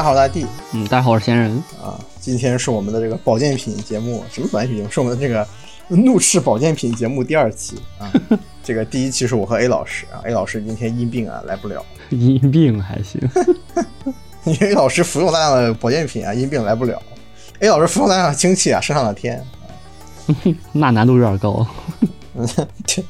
大家好，我是大地嗯，大家好，我是仙人。啊。今天是我们的这个保健品节目，什么保健品节目？是我们的这个怒斥保健品节目第二期啊。这个第一期是我和 A 老师啊，A 老师今天因病啊来不了，因病还行，因为 A 老师服用大量的保健品啊，因病来不了。A 老师服用大量的氢气啊，升上了天。那难度有点高。嗯，这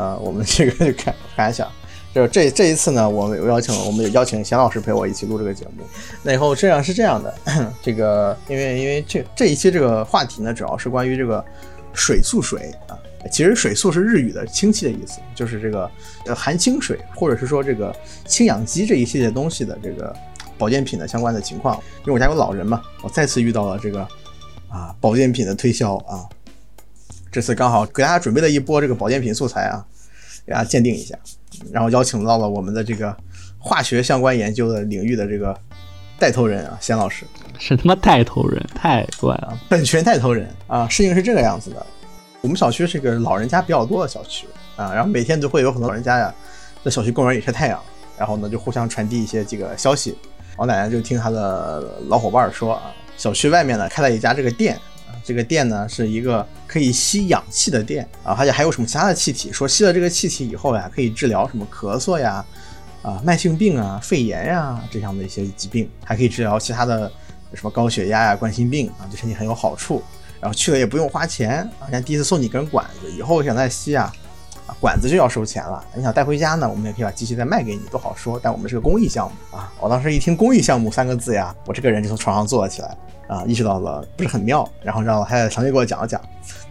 啊，我们这个就看看一下，就这这一次呢，我们邀请我们邀请贤老师陪我一起录这个节目。那以后这样是这样的，这个因为因为这这一期这个话题呢，主要是关于这个水素水啊。其实水素是日语的氢气的意思，就是这个含氢水或者是说这个氢氧基这一系列东西的这个保健品的相关的情况。因为我家有老人嘛，我再次遇到了这个啊保健品的推销啊。这次刚好给大家准备了一波这个保健品素材啊，给大家鉴定一下，然后邀请到了我们的这个化学相关研究的领域的这个带头人啊，贤老师，是他妈带头人，太怪了。本群带头人啊，事情是这个样子的，我们小区是个老人家比较多的小区啊，然后每天都会有很多老人家呀，在小区公园里晒太阳，然后呢就互相传递一些这个消息。老奶奶就听她的老伙伴说啊，小区外面呢开了一家这个店。这个店呢是一个可以吸氧气的店啊，而且还有什么其他的气体？说吸了这个气体以后呀，可以治疗什么咳嗽呀、啊慢性病啊、肺炎呀这样的一些疾病，还可以治疗其他的什么高血压呀、冠心病啊，对身体很有好处。然后去了也不用花钱啊，像第一次送你根管子，以后想再吸啊，啊管子就要收钱了。你想带回家呢，我们也可以把机器再卖给你，都好说。但我们是个公益项目啊，我当时一听公益项目三个字呀，我这个人就从床上坐了起来。啊，意识到了不是很妙，然后让老太太详细给我讲了讲。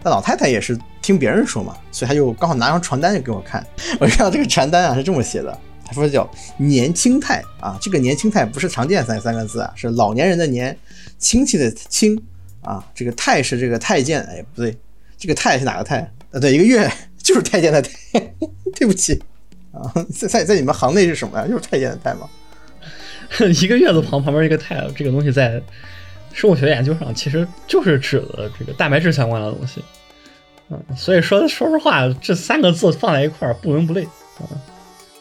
那老太太也是听别人说嘛，所以她就刚好拿张传单就给我看。我看到这个传单啊是这么写的，他说叫年轻态啊，这个年轻态不是常见三三个字啊，是老年人的年，亲戚的亲啊，这个太是这个太监，哎不对，这个太是哪个太？呃对，一个月就是太监的太，对不起啊，在在在你们行内是什么呀？就是太监的太吗？一个月字旁旁边一个太，这个东西在。生物学研究上其实就是指的这个蛋白质相关的东西，嗯，所以说说实话，这三个字放在一块儿不伦不类啊，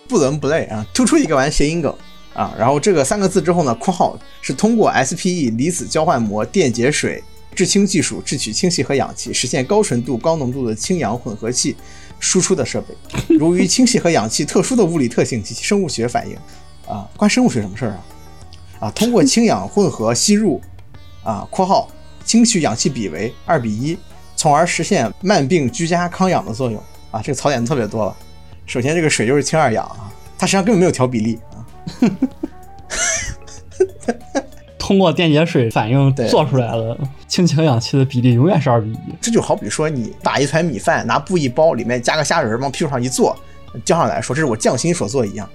不伦不类啊，突出一个完谐音梗啊，然后这个三个字之后呢，括号是通过 SPE 离子交换膜电解水制氢技术制取氢气和氧气，实现高纯度、高浓度的氢氧混合气输出的设备，由于氢气和氧气特殊的物理特性及其生物学反应啊，关生物学什么事儿啊？啊，通过氢氧混合吸入。啊，括号氢气氧气比为二比一，从而实现慢病居家康养的作用啊。这个槽点特别多了。首先，这个水就是氢二氧啊，它实际上根本没有调比例啊。通过电解水反应做出来的氢气和氧气的比例永远是二比一。这就好比说你打一团米饭，拿布一包，里面加个虾仁往屁股上一坐，交上来说这是我匠心所做一样。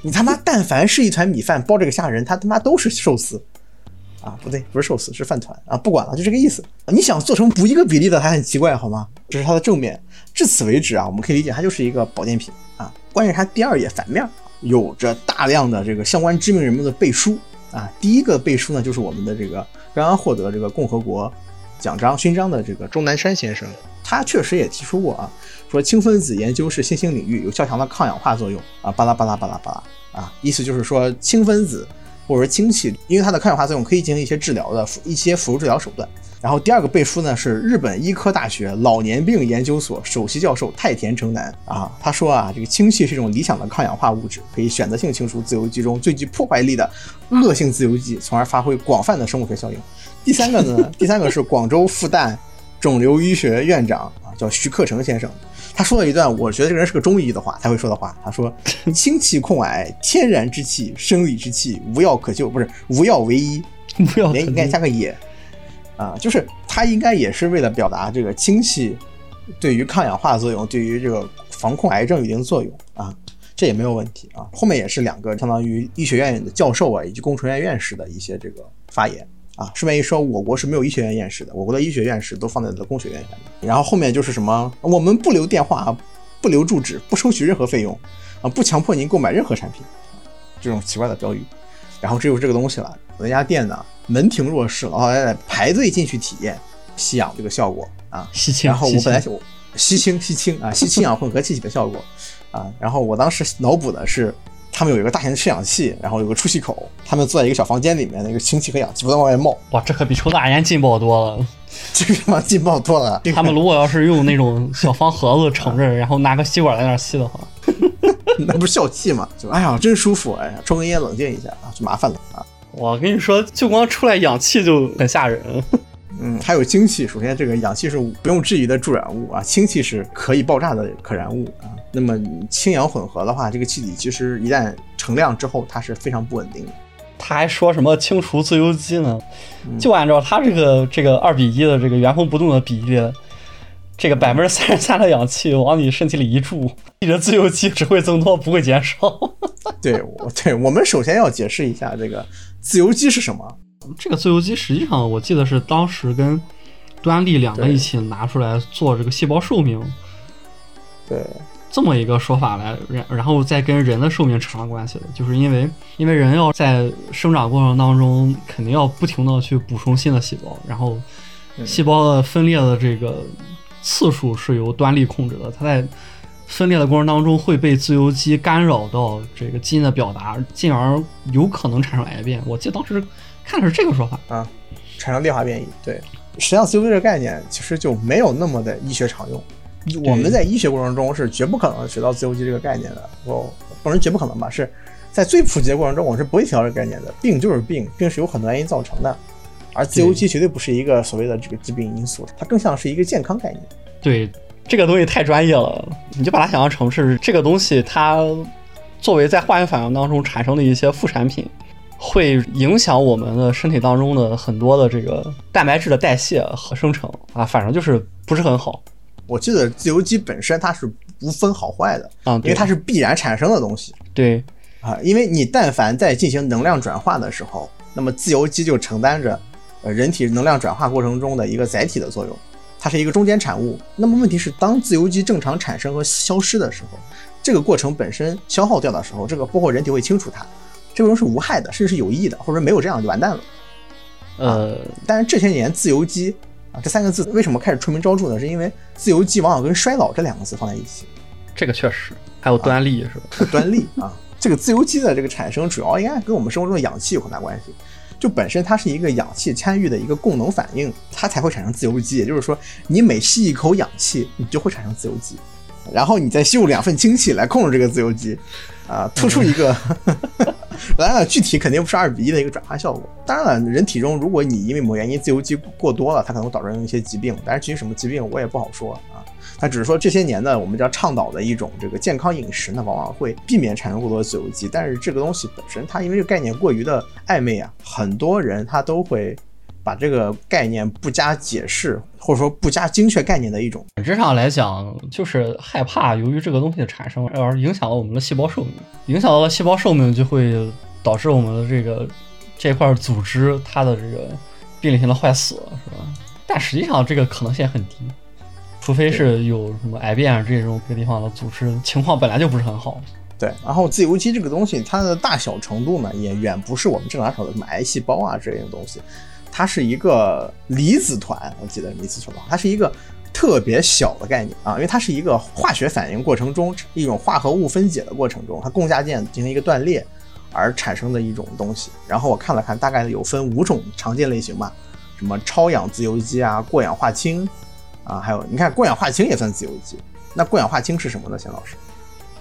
你他妈但凡是一团米饭包这个虾仁，它他妈都是寿司。啊，不对，不是寿司，是饭团啊！不管了，就这个意思。你想做成不一个比例的，还很奇怪，好吗？这是它的正面。至此为止啊，我们可以理解它就是一个保健品啊。关键是它第二页反面有着大量的这个相关知名人物的背书啊。第一个背书呢，就是我们的这个刚刚获得这个共和国奖章勋章的这个钟南山先生，他确实也提出过啊，说氢分子研究是新兴领域，有较强的抗氧化作用啊，巴拉巴拉巴拉巴拉啊，意思就是说氢分子。或者说氢气，因为它的抗氧化作用可以进行一些治疗的一些辅助治疗手段。然后第二个背书呢是日本医科大学老年病研究所首席教授太田成男啊，他说啊，这个氢气是一种理想的抗氧化物质，可以选择性清除自由基中最具破坏力的恶性自由基，从而发挥广泛的生物学效应。第三个呢，第三个是广州复旦肿瘤医学院长啊，叫徐克成先生。他说了一段，我觉得这个人是个中医的话他会说的话。他说：“氢气控癌，天然之气，生理之气，无药可救，不是无药为医，无药应该加个也啊，就是他应该也是为了表达这个氢气对于抗氧化作用，对于这个防控癌症有一定作用啊，这也没有问题啊。后面也是两个相当于医学院的教授啊，以及工程院院士的一些这个发言。”啊，顺便一说，我国是没有医学院院士的，我国的医学院士都放在了工学院下面。然后后面就是什么，我们不留电话，不留住址，不收取任何费用，啊，不强迫您购买任何产品，这种奇怪的标语。然后只有这个东西了，我那家店呢，门庭若市，老太太排队进去体验吸氧这个效果啊，吸氢。然后我本来就吸氢吸氢啊，吸氢氧混合气体的效果啊。然后我当时脑补的是。他们有一个大型的制氧器，然后有个出气口，他们坐在一个小房间里面，那个氢气和氧气不断往外冒。哇，这可比抽大烟劲爆多了。这个地方劲爆多了。他们如果要是用那种小方盒子盛着，然后拿个吸管在那吸的话，那不是笑气吗？就哎呀，真舒服，哎呀，抽根烟冷静一下啊，就麻烦了啊。我跟你说，就光出来氧气就很吓人。嗯，还有氢气。首先，这个氧气是不用质疑的助燃物啊，氢气是可以爆炸的可燃物啊。那么氢氧混合的话，这个气体其实一旦成量之后，它是非常不稳定的。他还说什么清除自由基呢？就按照他这个这个二比一的这个原封不动的比例，这个百分之三十三的氧气往你身体里一注，你的自由基只会增多，不会减少。对，我对我们首先要解释一下这个自由基是什么。这个自由基实际上我记得是当时跟端粒两个一起拿出来做这个细胞寿命。对。这么一个说法来，然然后再跟人的寿命扯上关系的，就是因为因为人要在生长过程当中，肯定要不停的去补充新的细胞，然后细胞的分裂的这个次数是由端粒控制的，它在分裂的过程当中会被自由基干扰到这个基因的表达，进而有可能产生癌变。我记得当时看的是这个说法啊，产生裂化变异。对，实际上自由基这个概念其实就没有那么的医学常用。我们在医学过程中是绝不可能学到自由基这个概念的，我不能绝不可能吧？是在最普及的过程中，我是不会提到这个概念的。病就是病，病是有很多原因造成的，而自由基绝对不是一个所谓的这个致病因素，它更像是一个健康概念。对，这个东西太专业了，你就把它想象成是这个东西，它作为在化学反应当中产生的一些副产品，会影响我们的身体当中的很多的这个蛋白质的代谢和生成啊，反正就是不是很好。我记得自由基本身它是不分好坏的啊，因为它是必然产生的东西。对啊，因为你但凡在进行能量转化的时候，那么自由基就承担着呃人体能量转化过程中的一个载体的作用，它是一个中间产物。那么问题是，当自由基正常产生和消失的时候，这个过程本身消耗掉的时候，这个包括人体会清除它，这个东西是无害的，甚至是有益的，或者说没有这样就完蛋了。呃，但是这些年自由基。啊，这三个字为什么开始出名昭著呢？是因为自由基往往跟衰老这两个字放在一起。这个确实，还有端粒是吧？端粒啊，这个自由基的这个产生主要应该跟我们生活中的氧气有很大关系。就本身它是一个氧气参与的一个供能反应，它才会产生自由基。也就是说，你每吸一口氧气，你就会产生自由基，然后你再吸入两份氢气来控制这个自由基，啊，突出一个。当然了，具体肯定不是二比一的一个转化效果。当然了，人体中如果你因为某原因自由基过多了，它可能会导致一些疾病。但是至于什么疾病，我也不好说啊。它只是说这些年呢，我们叫倡导的一种这个健康饮食呢，往往会避免产生过多的自由基。但是这个东西本身，它因为这个概念过于的暧昧啊，很多人他都会。把这个概念不加解释，或者说不加精确概念的一种。本质上来讲，就是害怕由于这个东西的产生而影响了我们的细胞寿命，影响到了细胞寿命，就会导致我们的这个这块组织它的这个病理性的坏死，是吧？但实际上这个可能性很低，除非是有什么癌变这种这个地方的组织情况本来就不是很好。对，然后自由基这个东西，它的大小程度呢，也远不是我们正常说的什么癌细胞啊这类的东西。它是一个离子团，我记得没记错的话，它是一个特别小的概念啊，因为它是一个化学反应过程中一种化合物分解的过程中，它共价键进行一个断裂而产生的一种东西。然后我看了看，大概有分五种常见类型吧，什么超氧自由基啊、过氧化氢啊，还有你看过氧化氢也算自由基。那过氧化氢是什么呢？钱老师？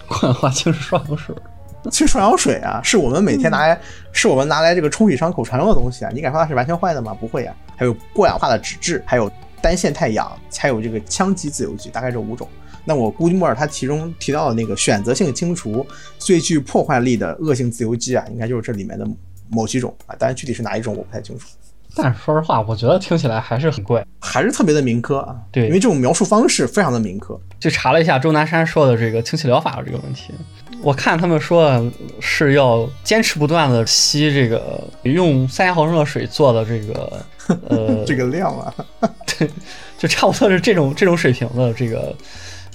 过氧化氢是双氧水。其实双氧水啊，是我们每天拿来，是我们拿来这个冲洗伤口常用的东西啊。你敢说它是完全坏的吗？不会啊。还有过氧化的脂质，还有单线态氧，还有这个羟基自由基，大概这五种。那我估计莫尔他其中提到的那个选择性清除最具破坏力的恶性自由基啊，应该就是这里面的某几种啊。当然具体是哪一种我不太清楚。但是说实话，我觉得听起来还是很怪，还是特别的民科啊。对，因为这种描述方式非常的民科。就查了一下钟南山说的这个氢气疗法这个问题。我看他们说是要坚持不断的吸这个用三千毫升的水做的这个呃 这个量啊，对，就差不多是这种 这种水平的这个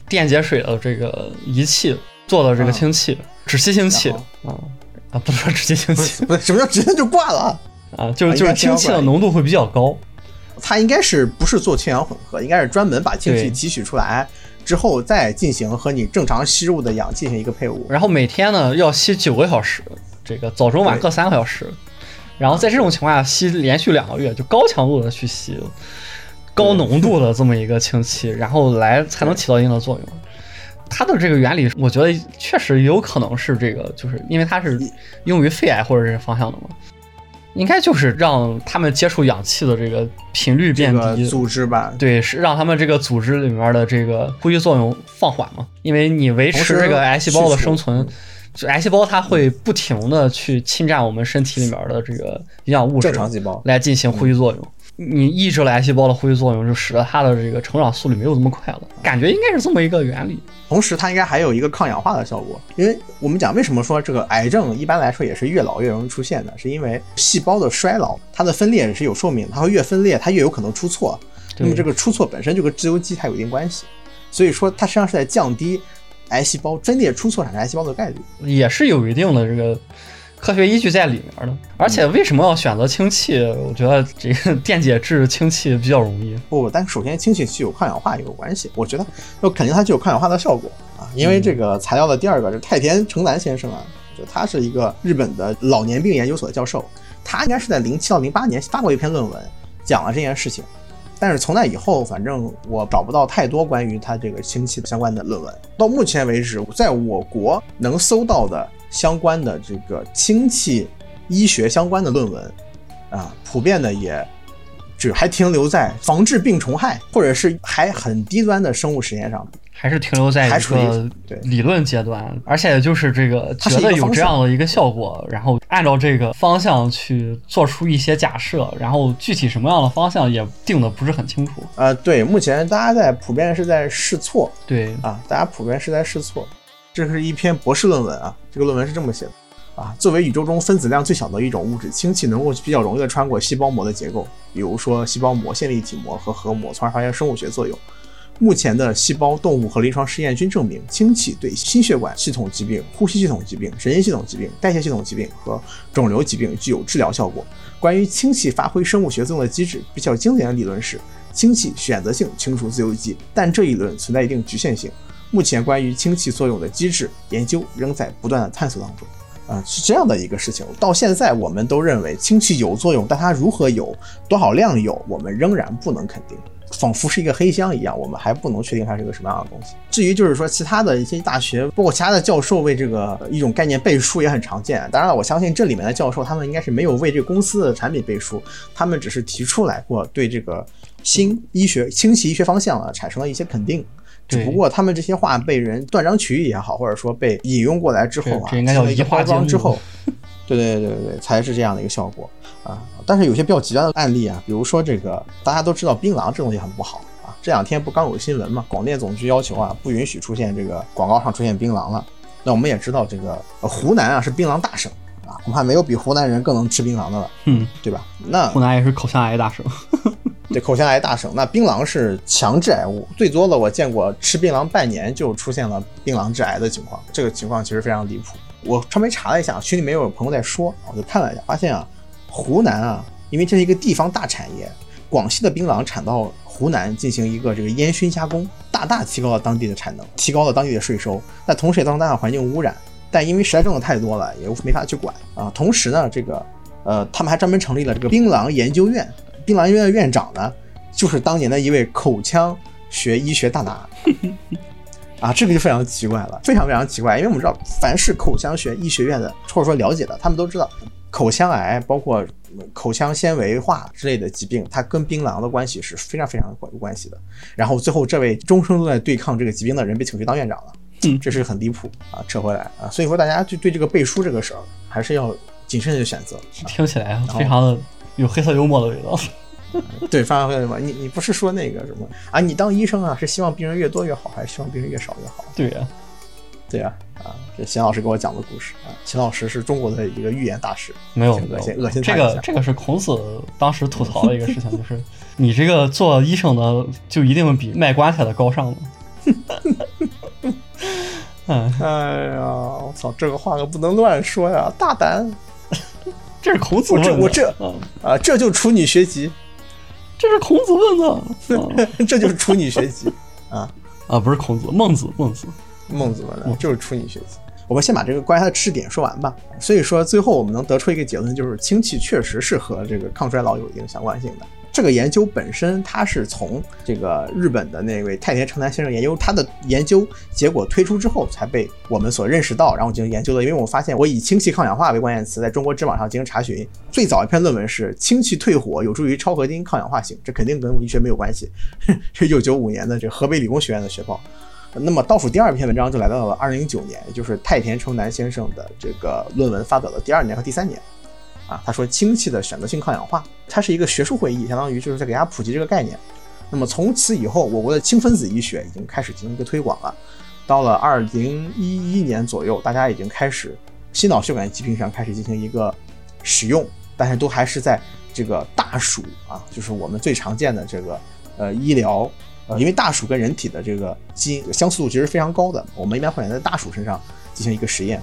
电解水的这个仪器做的这个氢气，只吸氢气。啊啊，不能说只吸氢气，不是什么叫直接就挂了啊，就是就是氢气的浓度会比较高它应该是不是做氢氧混合，应该是专门把氢气对提取出来之后，再进行和你正常吸入的氧进行一个配伍。然后每天呢要吸九个小时，这个早中晚各三个小时，然后在这种情况下吸连续两个月，就高强度的去吸高浓度的这么一个氢气，然后来才能起到一定的作用。它的这个原理，我觉得确实有可能是这个，就是因为它是用于肺癌或者这方向的嘛，应该就是让他们接触氧气的这个频率变低，个组织吧，对，是让他们这个组织里面的这个呼吸作用放缓嘛，因为你维持这个癌细胞的生存，就癌细胞它会不停的去侵占我们身体里面的这个营养物质，正常细胞。来进行呼吸作用。你抑制了癌细胞的呼吸作用，就使得它的这个成长速率没有这么快了。感觉应该是这么一个原理。同时，它应该还有一个抗氧化的效果，因为我们讲为什么说这个癌症一般来说也是越老越容易出现的，是因为细胞的衰老，它的分裂是有寿命，它会越分裂，它越有可能出错。那么这个出错本身就跟自由基它有一定关系，所以说它实际上是在降低癌细胞分裂出错产生癌细胞的概率。也是有一定的这个科学依据在里面的。而且为什么要选择氢气？我觉得这个 电解质氢气比较容易。不，但首先氢气具有抗氧化有关系，我觉得就肯定它具有抗氧化的效果啊，因为这个材料的第二个是太田成男先生啊，就他是一个日本的老年病研究所的教授，他应该是在零七到零八年发过一篇论文，讲了这件事情。但是从那以后，反正我找不到太多关于他这个氢气相关的论文。到目前为止，在我国能搜到的相关的这个氢气医学相关的论文，啊，普遍的也只还停留在防治病虫害，或者是还很低端的生物实验上。还是停留在一个对理论阶段，而且就是这个觉得有这样的一个效果，然后按照这个方向去做出一些假设，然后具体什么样的方向也定的不是很清楚。呃，对，目前大家在普遍是在试错对，啊，大家普遍是在试错。这是一篇博士论文啊，这个论文是这么写的啊：作为宇宙中分子量最小的一种物质，氢气能够比较容易的穿过细胞膜的结构，比如说细胞膜、线粒体膜和核膜，从而发现生物学作用。目前的细胞、动物和临床实验均证明，氢气对心血管系统疾病、呼吸系统疾病、神经系统疾病、代谢系统疾病和肿瘤疾病具有治疗效果。关于氢气发挥生物学作用的机制，比较经典的理论是氢气选择性清除自由基，但这一论存在一定局限性。目前关于氢气作用的机制研究仍在不断的探索当中。啊、是这样的一个事情。到现在，我们都认为氢气有作用，但它如何有、多少量有，我们仍然不能肯定。仿佛是一个黑箱一样，我们还不能确定它是个什么样的东西。至于就是说，其他的一些大学，包括其他的教授为这个一种概念背书也很常见。当然了，我相信这里面的教授他们应该是没有为这个公司的产品背书，他们只是提出来过对这个新医学、氢气医学方向啊产生了一些肯定。只不过他们这些话被人断章取义也好，或者说被引用过来之后啊，这这应该叫一个移花接木之后，对对对对对，才是这样的一个效果啊。但是有些比较极端的案例啊，比如说这个大家都知道槟榔这东西很不好啊，这两天不刚有新闻嘛，广电总局要求啊不允许出现这个广告上出现槟榔了。那我们也知道这个、呃湖南啊是槟榔大省啊，恐怕没有比湖南人更能吃槟榔的了，嗯，对吧？那湖南也是口腔癌大省。对，口腔癌大省，那槟榔是强致癌物，最多的我见过吃槟榔半年就出现了槟榔致癌的情况，这个情况其实非常离谱。我专门查了一下，群里面有朋友在说，我就看了一下，发现啊，湖南啊，因为这是一个地方大产业，广西的槟榔产到湖南进行一个这个烟熏加工，大大提高了当地的产能，提高了当地的税收，那同时也造成大量环境污染。但因为实在挣的太多了，也没法去管啊。同时呢，这个呃，他们还专门成立了这个槟榔研究院，槟榔医院的院长呢，就是当年的一位口腔学医学大拿。啊，这个就非常奇怪了，非常非常奇怪，因为我们知道，凡是口腔学医学院的或者说了解的，他们都知道，口腔癌包括口腔纤维化之类的疾病，它跟槟榔的关系是非常非常有关系的。然后最后这位终生都在对抗这个疾病的人被请去当院长了，嗯这是很离谱啊！扯回来啊，所以说大家就对这个背书这个事儿还是要谨慎的选择。听起来非常的有黑色幽默的味道。对，发挥嘛，你你不是说那个什么啊？你当医生啊，是希望病人越多越好，还是希望病人越少越好？对呀、对呀、啊，这秦老师给我讲的故事啊，秦老师是中国的一个预言大师，没有恶心恶心这个这个是孔子当时吐槽的一个事情，就是 你这个做医生的就一定比卖棺材的高尚吗。嗯，哎呀，我操，这个话可不能乱说呀，大胆这是孔子我这问的我这嗯啊，这就处女学籍，这是孔子问的，这就是处女学籍啊啊，不是孔子，孟子，孟子，孟子问的，就是处女学籍。我们先把这个关于它的知识点说完吧。所以说，最后我们能得出一个结论，就是氢气确实是和这个抗衰老有一定相关性的。这个研究本身，它是从这个日本的那位太田成男先生研究他的研究结果推出之后，才被我们所认识到，然后进行研究的。因为我发现，我以氢气抗氧化为关键词，在中国知网上进行查询，最早一篇论文是氢气退火有助于超合金抗氧化性，这肯定跟医学没有关系，是一九九五年的这河北理工学院的学报。那么倒数第二篇文章就来到了二零零九年，也就是太田成男先生的这个论文发表的第二年和第三年。啊，他说氢气的选择性抗氧化，它是一个学术会议，相当于就是在给大家普及这个概念。那么从此以后，我国的氢分子医学已经开始进行一个推广了。到了二零一一年左右，大家已经开始心脑血管疾病上开始进行一个使用，但是都还是在这个大鼠啊，就是我们最常见的这个呃医疗，呃，因为大鼠跟人体的这个基因相似度其实非常高的，我们一般会在大鼠身上进行一个实验。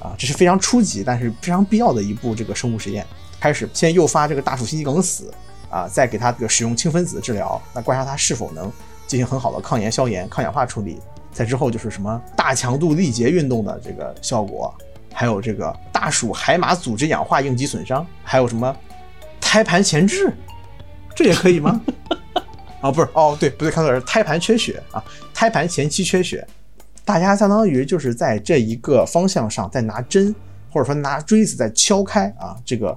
啊，这是非常初级，但是非常必要的一步这个生物实验。开始先诱发这个大鼠心肌梗死，啊，再给它这个使用氢分子治疗，那观察它是否能进行很好的抗炎、消炎、抗氧化处理。在之后就是什么大强度力竭运动的这个效果，还有这个大鼠海马组织氧化应激损伤，还有什么胎盘前置，这也可以吗？啊，不是，哦，对，不对，看错了，是胎盘缺血啊，胎盘前期缺血。大家相当于就是在这一个方向上，在拿针或者说拿锥子在敲开啊这个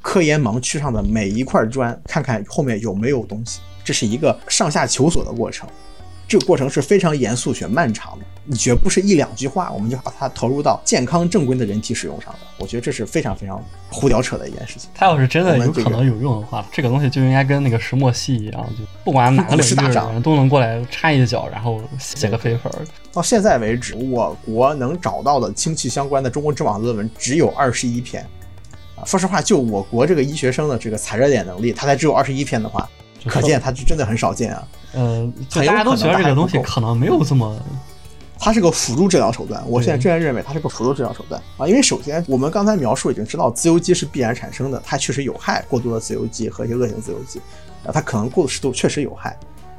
科研盲区上的每一块砖，看看后面有没有东西。这是一个上下求索的过程。这个过程是非常严肃且漫长的，绝不是一两句话我们就把它投入到健康正规的人体使用上的。我觉得这是非常非常胡屌扯的一件事情。它要是真的有可能有用的话，这个东西就应该跟那个石墨烯一样，就不管哪个领域的 人都能过来插一脚，然后写个飞粉。到现在为止，我国能找到的氢气相关的中国知网论文只有二十一篇。啊，说实话，就我国这个医学生的这个踩热点能力，它才只有二十一篇的话。可见它是真的很少见啊，呃，大家都觉得这个东西可能没有这么，它是个辅助治疗手段。我现在真然认为它是个辅助治疗手段啊，因为首先我们刚才描述已经知道自由基是必然产生的，它确实有害，过多的自由基和一些恶性自由基啊，它可能过度适度确实有害。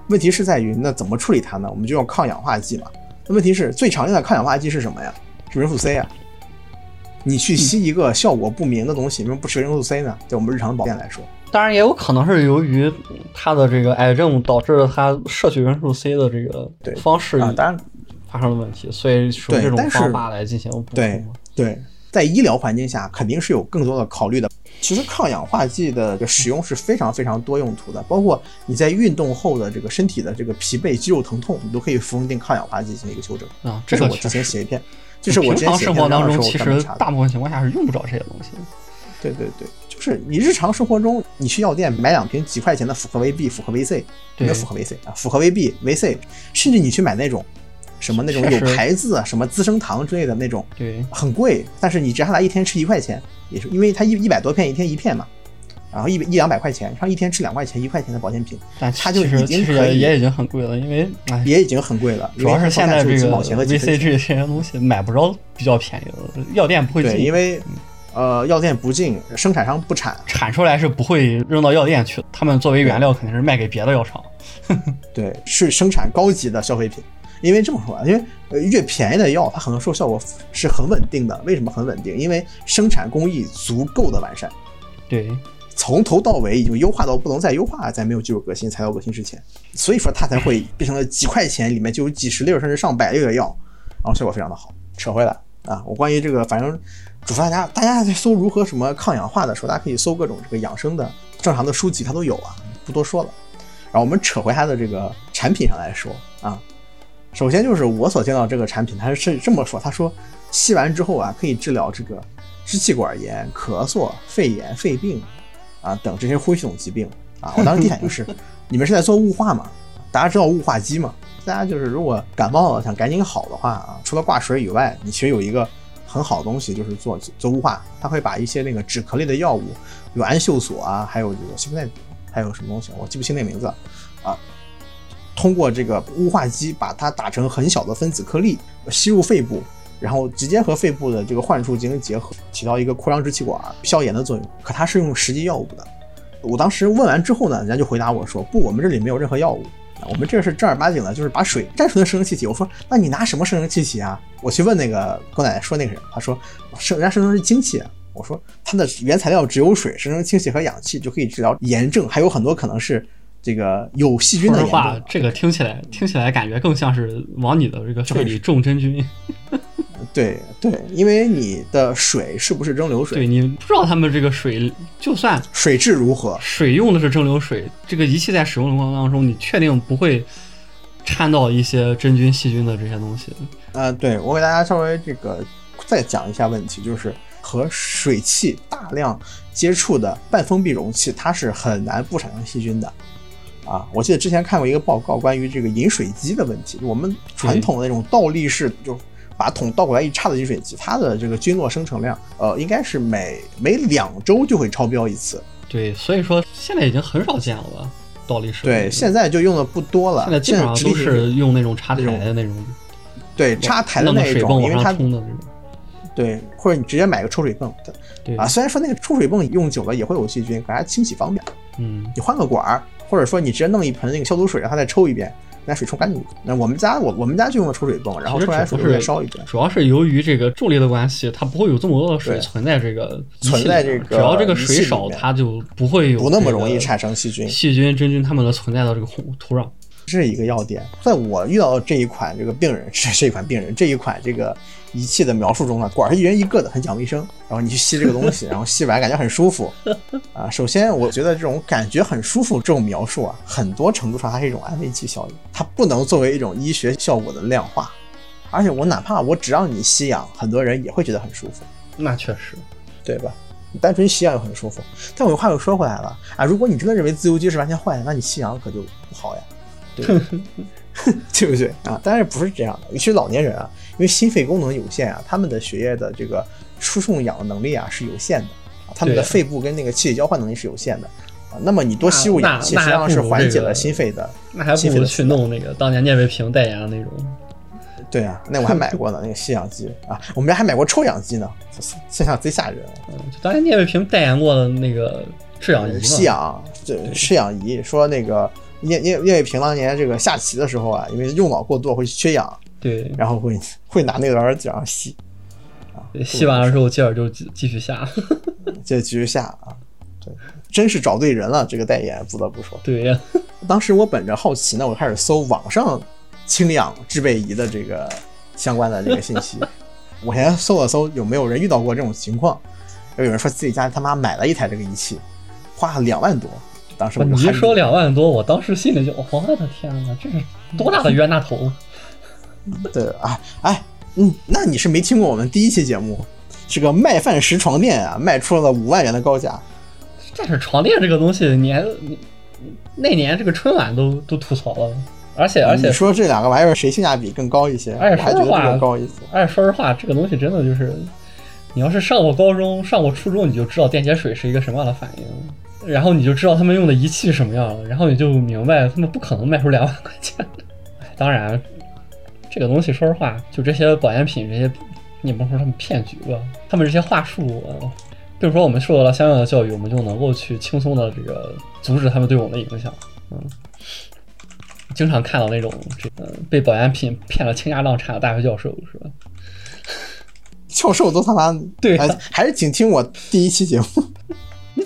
问题是在于那怎么处理它呢？我们就用抗氧化剂嘛。那问题是最常见的抗氧化剂是什么呀？是壬素 C 啊。你去吸一个效果不明的东西，为什么不吃壬素 C 呢？在我们日常保健来说。当然也有可能是由于他的这个癌症导致了他摄取元素 C 的这个方式啊当然发生了问题，所以说这种方法来进行补充。对对，在医疗环境下肯定是有更多的考虑的。其实抗氧化剂的使用是非常非常多用途的，包括你在运动后的这个身体的这个疲惫、肌肉疼痛，你都可以服用一定抗氧化剂进行一个修正。啊，这是我之前写一篇，这是我之前生活当中其实大部分情况下是用不着这些东西。对对对。就是你日常生活中，你去药店买两瓶几块钱的复合维 B、复合维 C，没有复合维 C 啊，复合维 B、维 C，甚至你去买那种什么那种有牌子啊，什么资生堂之类的那种，对，很贵，但是你折下来一天吃一块钱，也是因为它一一百多片一天一片嘛，然后一一两百块钱，像一天吃两块钱一块钱的保健品，但它就已经可以也已经很贵了，因为也已经很贵了，主要是现在这个 VC 这些东西买不着比较便宜的，药店不会进，因为。呃，药店不进，生产商不产，产出来是不会扔到药店去的。他们作为原料，肯定是卖给别的药厂。对，是生产高级的消费品。因为这么说啊，因为呃越便宜的药，它很多时候效果是很稳定的。为什么很稳定？因为生产工艺足够的完善。对，从头到尾已经优化到不能再优化，在没有技术革新、材料革新之前，所以说它才会变成了几块钱里面就有几十粒甚至上百粒的药，然后效果非常的好。扯回来啊，我关于这个反正。嘱咐大家，大家在搜如何什么抗氧化的时候，大家可以搜各种这个养生的正常的书籍，它都有啊，不多说了。然后我们扯回它的这个产品上来说啊，首先就是我所见到这个产品，它是这么说，他说吸完之后啊，可以治疗这个支气管炎、咳嗽、肺炎、肺病啊等这些呼吸系统疾病啊。我当时第一反应是，你们是在做雾化吗？大家知道雾化机吗？大家就是如果感冒了想赶紧好的话啊，除了挂水以外，你其实有一个。很好的东西就是做做雾化，它会把一些那个止咳类的药物，有氨溴索啊，还有这个西布奈，还有什么东西我记不清那名字啊。通过这个雾化机把它打成很小的分子颗粒，吸入肺部，然后直接和肺部的这个患处进行结合，起到一个扩张支气管、消炎的作用。可它是用实际药物的，我当时问完之后呢，人家就回答我说：“不，我们这里没有任何药物，我们这是正儿八经的，就是把水单纯的生成气体。”我说：“那你拿什么生成气体啊？”我去问那个跟我奶奶说那个人，他说：“生人家生成是氢气。”我说：“它的原材料只有水，生成氢气和氧气就可以治疗炎症，还有很多可能是这个有细菌的炎症。”这个听起来听起来感觉更像是往你的这个肺里种真菌。对对，因为你的水是不是蒸馏水？对你不知道他们这个水，就算水质如何，水用的是蒸馏水，这个仪器在使用的过程当中，你确定不会掺到一些真菌、细菌的这些东西？呃，对我给大家稍微这个再讲一下问题，就是和水汽大量接触的半封闭容器，它是很难不产生细菌的。啊，我记得之前看过一个报告，关于这个饮水机的问题，我们传统的那种倒立式就。把桶倒过来一插的饮水机，它的这个菌落生成量，呃，应该是每每两周就会超标一次。对，所以说现在已经很少见了吧？倒立式。对，现在就用的不多了。现在基本上都是用那种插台的那种。对，插台的那一种，因为它对，或者你直接买个抽水泵。对啊，虽然说那个抽水泵用久了也会有细菌，可它清洗方便。嗯。你换个管儿，或者说你直接弄一盆那个消毒水，让它再抽一遍。拿水冲干净。那我们家我我们家就用的抽水泵，然后抽完水再烧一遍。主要是由于这个重力的关系，它不会有这么多的水存在这个存在这个。只要这个水少，它就不会有不那么容易产生细菌、细菌、真菌它们的存在到这个土土壤。这是一个要点。在我遇到这一款这个病人，这这一款病人这一款这个。仪器的描述中呢，管是一人一个的，很讲卫生。然后你去吸这个东西，然后吸完感觉很舒服啊。首先，我觉得这种感觉很舒服这种描述啊，很多程度上它是一种安慰剂效应，它不能作为一种医学效果的量化。而且我哪怕我只让你吸氧，很多人也会觉得很舒服。那确实，对吧？你单纯吸氧又很舒服。但我话又说回来了啊，如果你真的认为自由基是完全坏的，那你吸氧可就不好呀，对 对不对啊？当然不是这样的，尤其老年人啊。因为心肺功能有限啊，他们的血液的这个输送氧的能力啊是有限的啊，他们的肺部跟那个气体交换能力是有限的啊。那么你多吸入氧气，实际上是缓解了心肺的。那还不如去弄那个当年聂卫平代言的那种。对啊，那我还买过呢，那个吸氧机啊，我们家还买过抽氧机呢，现象贼吓人。嗯，就当年聂卫平代言过的那个制氧仪吸氧对制氧仪，说那个聂聂聂卫平当年这个下棋的时候啊，因为用脑过度会缺氧。对，然后会会拿那个耳机上吸，啊，吸完了之后接着就继继续下，接着继续下啊，对，真是找对人了，这个代言不得不说。对呀，当时我本着好奇呢，我开始搜网上氢氧制备仪的这个相关的这个信息，我先搜了搜有没有人遇到过这种情况，有人说自己家他妈买了一台这个仪器，花了两万多，当时我你一说两万多，我当时心里就我的天哪，这是多大的冤大头！对啊，哎，嗯，那你是没听过我们第一期节目，这个麦饭石床垫啊，卖出了五万元的高价。但是床垫这个东西，年那年这个春晚都都吐槽了，而且而且你说这两个玩意儿谁性价比更高一些？而且说实话，高一些。而且说实话，这个东西真的就是，你要是上过高中、上过初中，你就知道电解水是一个什么样的反应，然后你就知道他们用的仪器什么样了，然后你就明白他们不可能卖出两万块钱。当然。这个东西，说实话，就这些保健品，这些你甭说他们骗局吧？他们这些话术，比如说我们受到了相应的教育，我们就能够去轻松的这个阻止他们对我们的影响。嗯，经常看到那种这个被保健品骗了倾家荡产的大学教授，是吧？教授都他妈对，还是请听我第一期节目。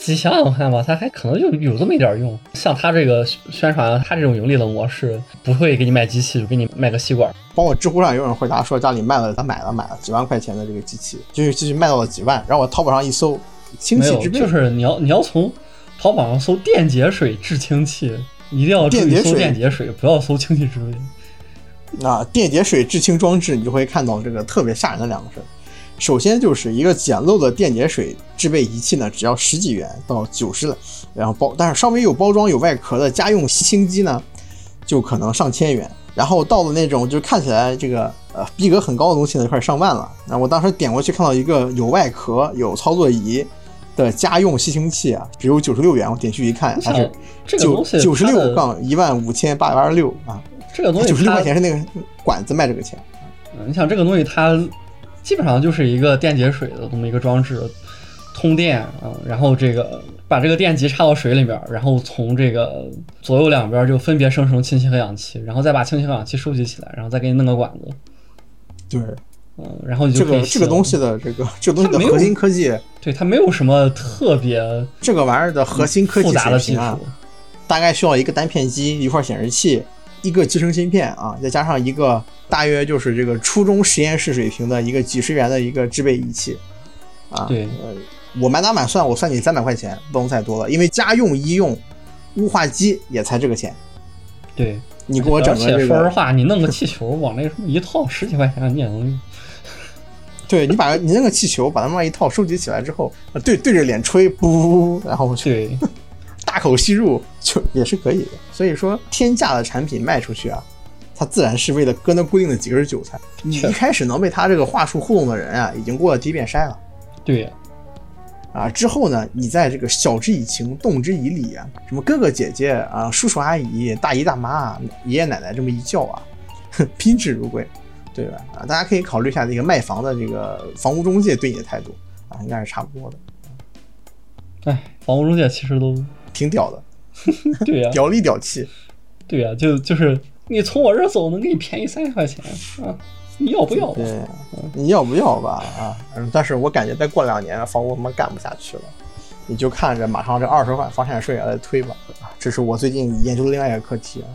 你仔细想想看吧，他还可能就有这么一点用。像他这个宣传，他这种盈利的模式，不会给你卖机器，就给你卖个吸管。包括知乎上有人回答说，家里卖了，他买了买了几万块钱的这个机器，就是机器卖到了几万。然后我淘宝上一搜，氢气制备，就是你要你要从淘宝上搜电解水制氢气，一定要注意搜电解水，不要搜氢气制备。啊，电解水制氢装置，你就会看到这个特别吓人的两个事儿。首先就是一个简陋的电解水制备仪器呢，只要十几元到九十了，然后包，但是稍微有包装有外壳的家用吸氢机呢，就可能上千元。然后到了那种就看起来这个呃逼格很高的东西呢，快上万了。那我当时点过去看到一个有外壳有操作仪的家用吸氢器啊，只有九十六元。我点去一看，它是九九十六杠一万五千八百八十六啊。这个东西九十六块钱是那个管子卖这个钱。嗯，你想这个东西它。基本上就是一个电解水的这么一个装置，通电啊，然后这个把这个电极插到水里边，然后从这个左右两边就分别生成氢气和氧气，然后再把氢气和氧气收集起来，然后再给你弄个管子。对，嗯，然后你这就这个东西的这个这个东西的核心科技，对它没有什么特别这个玩意儿的核心科技复杂的技术，，大概需要一个单片机、一块显示器、一个集成芯片啊，再加上一个大约就是这个初中实验室水平的一个几十元的一个制备仪器啊。对呃，我满打满算，我算你三百块钱，不能再多了，因为家用医用雾化机也才这个钱。对。你给我整个这个，说实话，你弄个气球往那什么一套十几块钱，你也能用。对你把你那个气球把它们一套收集起来之后，呃对对着脸吹，噗，然后去口吸入，就也是可以的。所以说，天价的产品卖出去啊，它自然是为了割那固定的几根韭菜。你一开始能被他这个话术糊弄的人啊，已经过了第一遍筛了对呀，啊。之后呢，你在这个晓之以情，动之以理啊，什么哥哥姐姐啊、叔叔阿姨、大姨大妈啊、爷爷奶奶这么一叫啊，哼，宾至如归，对吧？啊，大家可以考虑一下这个卖房的这个房屋中介对你的态度啊，应该是差不多的，哎，房屋中介其实都挺屌的，对呀、屌里屌气。对呀、就就是你从我这儿走能给你便宜三十块钱啊，你要不要吧？对，你要不要吧？啊，嗯但是我感觉再过两年，房屋他妈干不下去了，你就看着马上这二十万房产税也来推吧。啊，这是我最近研究的另外一个课题啊，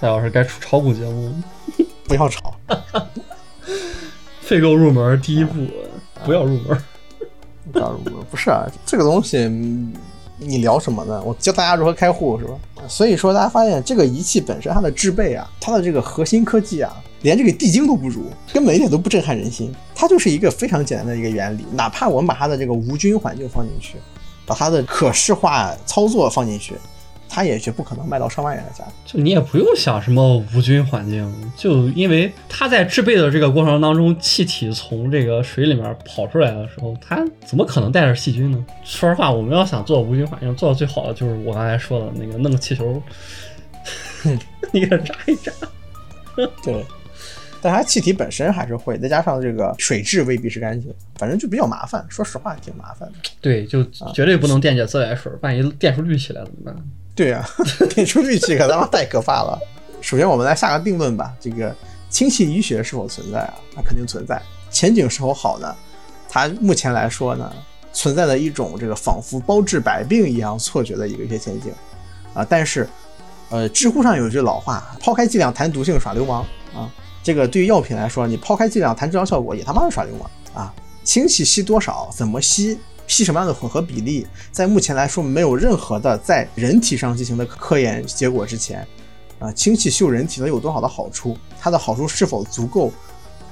蔡老师该出炒股节目，不要炒。废购入门第一步，不要入门。不要入门不是啊，这个东西嗯你聊什么呢？我教大家如何开户是吧？所以说大家发现这个仪器本身它的制备啊，它的这个核心科技啊，连这个地精都不如，根本一点都不震撼人心。它就是一个非常简单的一个原理，哪怕我们把它的这个无菌环境放进去，把它的可视化操作放进去，它也绝不可能卖到上万元的价格。就你也不用想什么无菌环境，就因为它在制备的这个过程当中，气体从这个水里面跑出来的时候，它怎么可能带着细菌呢？说实话，我们要想做无菌环境，做到最好的就是我刚才说的那个弄个气球，你给它扎一扎。对，但它气体本身还是会，再加上这个水质未必是干净，反正就比较麻烦。说实话，挺麻烦的。对，就绝对不能电解自来水，万一电出氯气来怎么办？对呀、电出氯气可他妈太可怕了。首先，我们来下个定论吧，这个氢气医学是否存在啊？它肯定存在。前景是否好呢？它目前来说呢，存在的一种这个仿佛包治百病一样错觉的一个一些前景啊。但是，呃，知乎上有一句老话：抛开剂量谈毒性耍流氓啊。这个对于药品来说，你抛开剂量谈治疗效果，也他妈是耍流氓啊！氢气吸多少，怎么吸，吸什么样的混合比例，在目前来说没有任何的在人体上进行的科研结果之前，啊，氢气秀人体能有多少的好处，它的好处是否足够，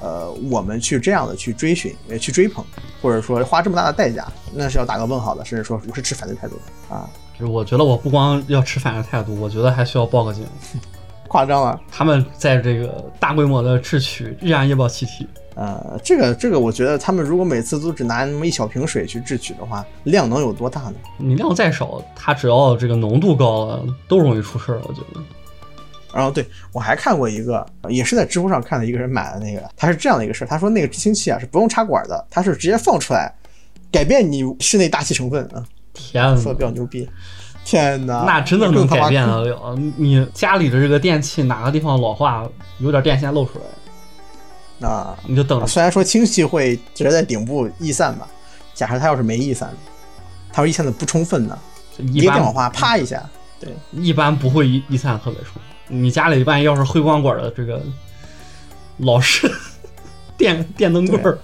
呃，我们去这样的去追寻、呃去追捧，或者说花这么大的代价，那是要打个问号的，甚至说我是持反对态度的啊，就是我觉得我不光要持反对态度，我觉得还需要报个警。夸张了。他们在这个大规模的制取易燃易爆气体，呃，这个这个，我觉得他们如果每次都只拿那么一小瓶水去制取的话，量能有多大呢？你量再少，它只要这个浓度高了，都容易出事儿。我觉得，然后对我还看过一个，也是在知乎上看的一个人买的那个，他是这样的一个事儿，他说那个制氢器啊是不用插管的，它是直接放出来，改变你室内大气成分啊，天说的比较牛逼。天哪，那真的能改变得了。你家里的这个电器哪个地方老化，有点电线漏出来，啊！你就等着。虽然说氢气会直接在顶部逸散吧，假设它要是没逸散，它要逸散的不充分呢，一般一个电火花啪一下，对，一般不会一一散特别冲。你家里万一要是辉光管的这个老式电电灯棍儿，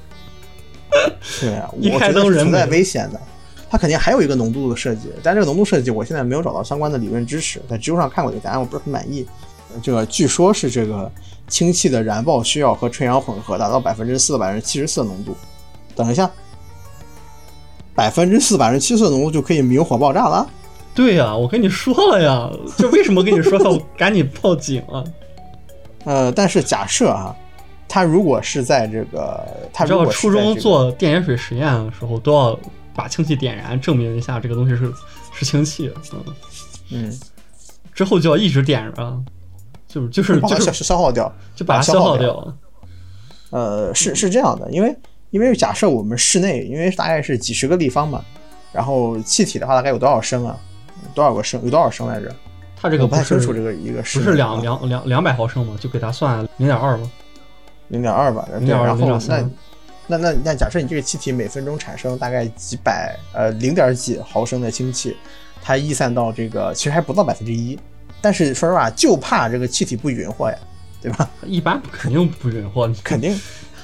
对啊，一我开灯存在危险的。它肯定还有一个浓度的设计，但这个浓度设计我现在没有找到相关的理论支持，在知乎上看过一个答案，我不是很满意。呃这个据说是这个氢气的燃爆需要和纯氧混合达到百分之四到百分之七十四的浓度。等一下，百分之四、百分之七十四浓度就可以明火爆炸了？对呀、我跟你说了呀，这为什么跟你说要赶紧报警啊？呃，但是假设啊，他如果是在这个，它你知道如果是初中做电解水实验的时候，都要把氢气点燃，证明一下这个东西是是氢气。嗯，嗯，之后就要一直点着，就是就是把它消就是消耗掉，就把它消耗掉。呃，是是这样的，因为因为假设我们室内，因为大概是几十个立方嘛，然后气体的话大概有多少升啊？多少个升？有多少升来着？它这个不太清楚这个一个不是两两两两百毫升吗？就给它算零点二吗？零点二吧，零点二然后那那那那假设你这个气体每分钟产生大概几百呃零点几毫升的氢气，它溢散到这个其实还不到百分之一，但是说实话就怕这个气体不匀和呀，对吧？一般肯定不匀和，肯定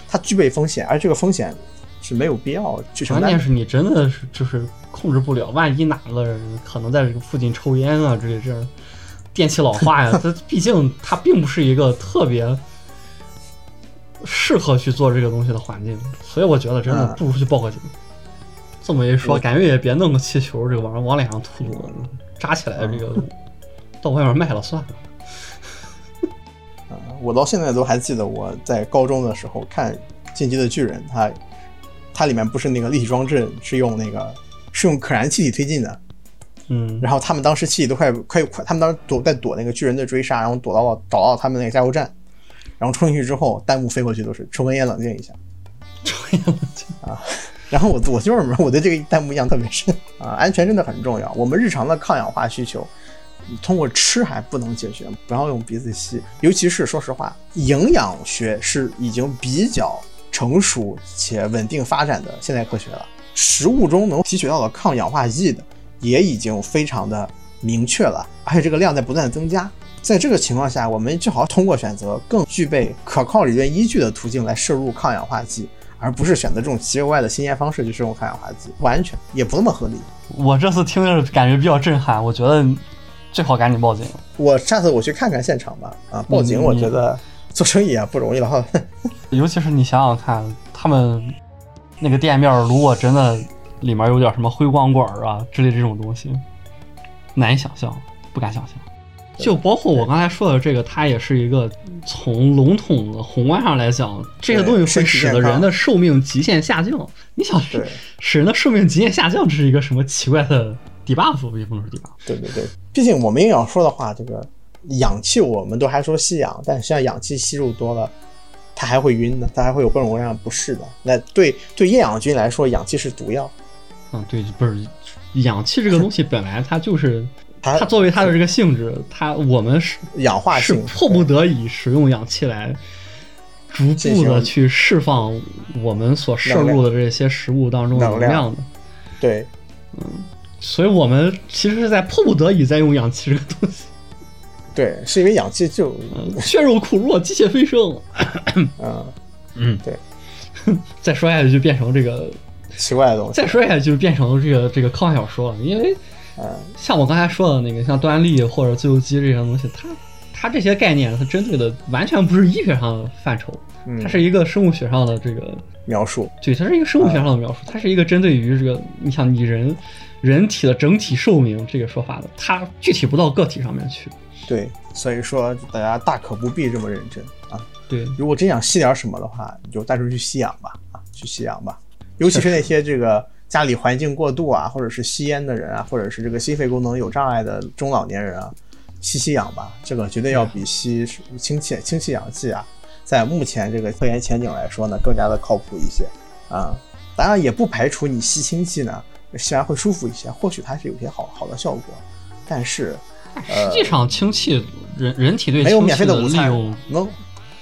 它具备风险，而这个风险是没有必要去承担。关键是你真的是就是控制不了，万一哪个人可能在这个附近抽烟啊之类这样。电器老化呀，它毕竟它并不是一个特别适合去做这个东西的环境，所以我觉得真的不如去报个警。这么一说，感觉也别弄个气球，这个往往脸上吐了，扎起来这个到外面卖了算了。啊，我到现在都还记得我在高中的时候看《进击的巨人》，它它里面不是那个立体装置是用那个是用可燃气体推进的。嗯，然后他们当时气体都快快快，他们当时躲在躲那个巨人的追杀，然后躲到了找到他们那个加油站，然后冲进去之后，弹幕飞过去都是抽根烟冷静一下，抽烟冷静啊。然后我我就是我对这个弹幕印象特别深啊，安全真的很重要。我们日常的抗氧化需求，你通过吃还不能解决，不要用鼻子吸。尤其是说实话，营养学是已经比较成熟且稳定发展的现代科学了，食物中能提取到的抗氧化剂的。也已经非常的明确了，而且这个量在不断增加。在这个情况下，我们最好通过选择更具备可靠理论依据的途径来摄入抗氧化剂，而不是选择这种奇奇怪怪的新鲜方式去摄入抗氧化剂，完全也不那么合理。我这次听着感觉比较震撼，我觉得最好赶紧报警。我下次我去看看现场吧。啊，报警我觉得做生意啊不容易了哈。尤其是你想想看，他们那个店面如果真的。里面有点什么灰光管啊之类这种东西，难以想象，不敢想象。就包括我刚才说的这个，它也是一个从笼统的宏观上来讲，这个东西会使得人的寿命极限下降。你想，使人的寿命极限下降，这是一个什么奇怪的 debuff？也不能说 debuff。对对对，毕竟我们硬要说的话，这个氧气我们都还说吸氧，但实际上氧气吸入多了。它还会晕的，它还会有各种各样不适的。那对对厌氧菌来说，氧气是毒药。嗯，对，不是氧气这个东西本来它就是它作为它的这个性质，它我们是氧化是迫不得已使用氧气来逐步的去释放我们所摄入的这些食物当中能量的。对，嗯，所以我们其实是在迫不得已在用氧气这个东西。对，是因为氧气就血肉苦弱，机械飞升。嗯 嗯，对。再说下去就变成这个奇怪的东西。再说下去就变成这个这个科幻小说了，因为，嗯，像我刚才说的那个，像端粒或者自由基这些东西，它它这些概念，它针对的完全不是医学上的范畴，它是一个生物学上的这个描述。对，它是一个生物学上的描述，它是一个针对于这个，你想你人人体的整体寿命这个说法的，它具体不到个体上面去。对，所以说大家大可不必这么认真啊。对，如果真想吸点什么的话，你就带出去吸氧吧，啊，去吸氧吧。尤其是那些这个家里环境过度啊，或者是吸烟的人啊，或者是这个心肺功能有障碍的中老年人啊，吸吸氧吧，这个绝对要比吸氢气氢气氧气啊，在目前这个科研前景来说呢，更加的靠谱一些啊。当然也不排除你吸氢气呢，吸完会舒服一些，或许它是有些好好的效果，但是。实际上，氢气人人体对氢气的利用，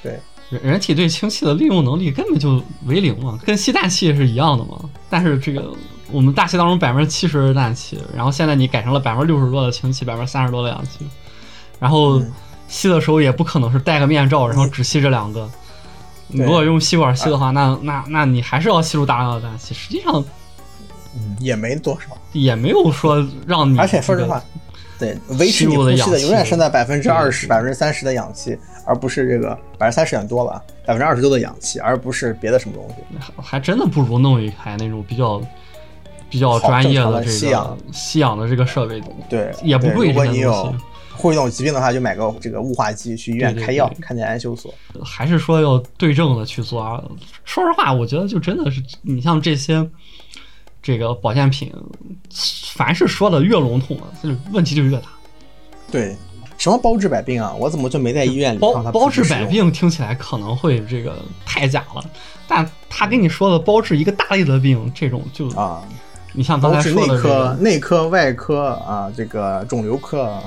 对人人体对氢气的利用能力根本就为零嘛，跟吸氮气是一样的嘛。但是这个我们大气当中百分之七十是氮气，然后现在你改成了百分之六十多的氢气，百分之三十多的氧气，然后吸的时候也不可能是戴个面罩，然后只吸这两个。如果用吸管吸的话，那那那你还是要吸入大量的氮气。实际上，嗯，也没多少，也没有说让你。而且说实话。对，维持你呼吸的永远是在百分之二十、百分之三十的氧气，而不是这个百分之三十点多了，百分之二十多的氧气，而不是别的什么东西。还真的不如弄一台那种比较比较专业的这个吸氧吸氧的这个设备。对，也不贵。如果你有会种疾病的话，就买个这个雾化机去医院开药，看见安修所。还是说要对症的去做啊？说实话，我觉得就真的是你像这些。这个保健品，凡是说的越笼统，这问题就越大。对，什么包治百病啊？我怎么就没在医院里？包包治百病听起来可能会这个太假了，但他跟你说的包治一个大类的病，这种就啊，你像刚才说的内科、内科、外科啊，这个肿瘤科。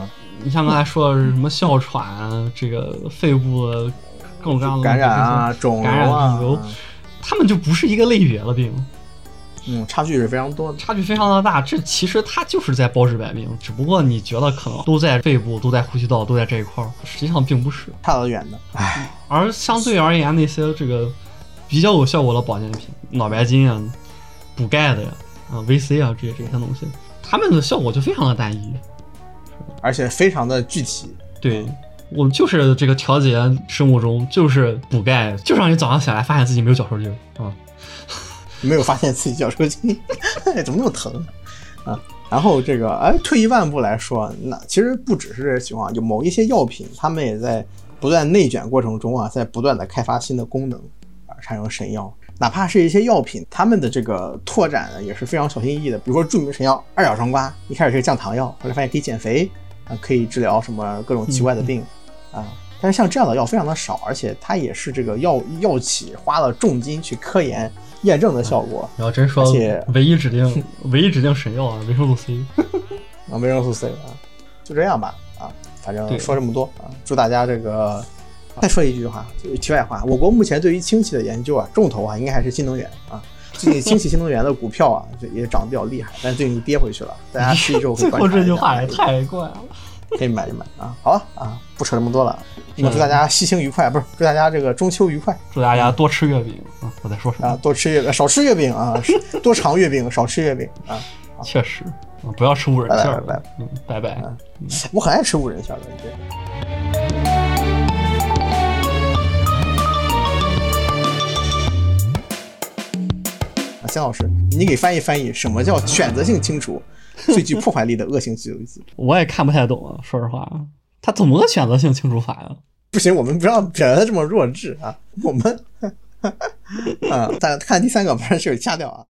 你像刚才说的是什么哮喘，这个肺部各种各样的感染啊、肿瘤啊，他们就不是一个类别的病。嗯，差距是非常多的，差距非常的大。这其实它就是在包治百病，只不过你觉得可能都在肺部、都在呼吸道、都在这一块儿，实际上并不是，差得远的。唉，而相对而言，那些这个比较有效果的保健品，脑白金啊、补钙的呀、啊 VC 啊这些这些东西，它们的效果就非常的单一，而且非常的具体。对我们就是这个调节生物钟，就是补钙，就让你早上起来发现自己没有脚抽筋啊。没有发现自己脚抽筋，怎么那么疼啊？然后这个，哎，退一万步来说，那其实不只是这些情况，就某一些药品，他们也在不断内卷过程中啊，在不断的开发新的功能，啊，产生神药。哪怕是一些药品，他们的这个拓展呢，也是非常小心翼翼的。比如说著名神药二角双胍，一开始是降糖药，后来发现可以减肥，啊，可以治疗什么各种奇怪的病，啊。但是像这样的药非常的少，而且它也是这个药药企花了重金去科研。验证的效果，你要真说且，唯一指定 唯一指定神药啊，维生素 C 啊，维生素 C 啊，就这样吧啊，反正说这么多啊，祝大家这个再说一句话，就题外话，我国目前对于氢气的研究啊，重头啊，应该还是新能源啊，最近氢气新能源的股票啊，就也涨得比较厉害，但是最近跌回去了，大家持续之后会观察一下。这句话也太怪了。可以买一买啊！好了啊，不扯这么多了。那祝大家西行愉快，不是祝大家这个中秋愉快，祝大家多吃月饼啊！我在说什么啊？多吃月饼，少吃月饼啊！多尝月饼，少吃月饼啊！确实，不要吃五仁馅儿。拜拜，嗯，拜拜。我很爱吃五仁馅的，对。啊，姜老师，你给翻译翻译，什么叫选择性清除？最具破坏力的恶性自由基，我也看不太懂啊。说实话，他怎么个选择性清除法呀？不行，我们不要表现的这么弱智啊！我们，啊，再看第三个，把这有掐掉啊。